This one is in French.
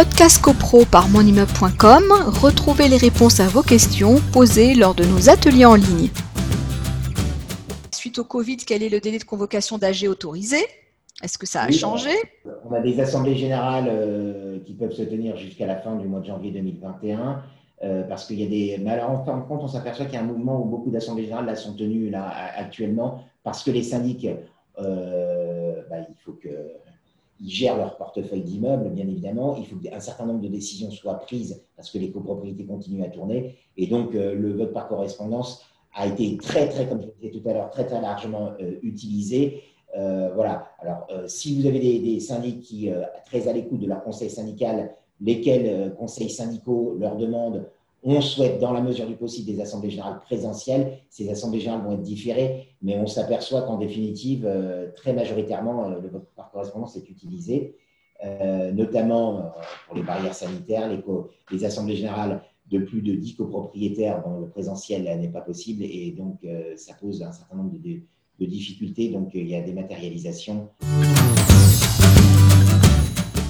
Podcast CoPro par monimmeuble.com, retrouvez les réponses à vos questions posées lors de nos ateliers en ligne. Suite au Covid, quel est le délai de convocation d'AG autorisé? Est-ce que ça a changé? On a des assemblées générales euh, qui peuvent se tenir jusqu'à la fin du mois de janvier 2021. Euh, parce qu'il y a des. Mais alors, en fin de compte, on s'aperçoit qu'il y a un mouvement où beaucoup d'assemblées générales là, sont tenues là, actuellement parce que les syndics, euh, bah, il faut qu'ils gèrent leur portefeuille d'immeubles, bien évidemment. Il faut qu'un certain nombre de décisions soient prises parce que les copropriétés continuent à tourner. Et donc, euh, le vote par correspondance a été très, très, comme je disais tout à l'heure, très, très largement utilisé. voilà. Alors, si vous avez des, des syndics qui, très à l'écoute de leur conseil syndical, lesquels euh, conseils syndicaux leur demandent on souhaite, dans la mesure du possible, des assemblées générales présentielles. Ces assemblées générales vont être différées, mais on s'aperçoit qu'en définitive, euh, très majoritairement, euh, le vote par correspondance est utilisé, notamment pour les barrières sanitaires, les, assemblées générales de plus de 10 copropriétaires dont le présentiel n'est pas possible, et donc ça pose un certain nombre de difficultés. Donc il y a des matérialisations